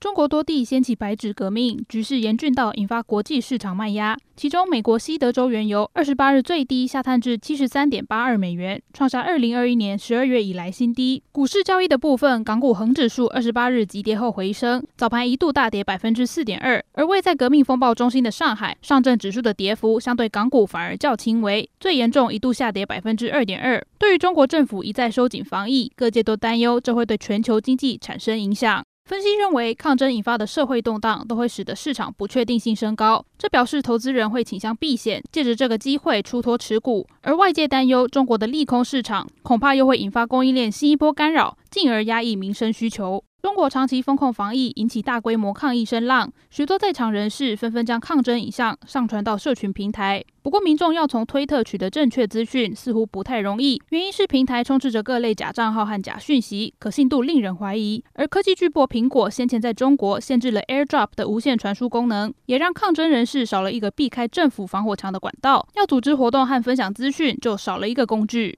中国多地掀起白纸革命，局势严峻到引发国际市场卖压。其中，美国西德州原油二十八日最低下探至七十三点八二美元，创下二零二一年十二月以来新低。股市交易的部分，港股恒指数二十八日急跌后回升，早盘一度大跌百分之四点二。而位在革命风暴中心的上海，上证指数的跌幅相对港股反而较轻微，最严重一度下跌百分之二点二。对于中国政府一再收紧防疫，各界都担忧这会对全球经济产生影响。分析认为，抗争引发的社会动荡都会使得市场不确定性升高，这表示投资人会倾向避险，借着这个机会出脱持股。而外界担忧中国的利空市场，恐怕又会引发供应链新一波干扰，进而压抑民生需求。中国长期封控防疫引起大规模抗议声浪，许多在场人士纷纷将抗争影像上传到社群平台。不过，民众要从推特取得正确资讯似乎不太容易，原因是平台充斥着各类假账号和假讯息，可信度令人怀疑。而科技巨擘苹果先前在中国限制了 AirDrop 的无线传输功能，也让抗争人士少了一个避开政府防火墙的管道，要组织活动和分享资讯就少了一个工具。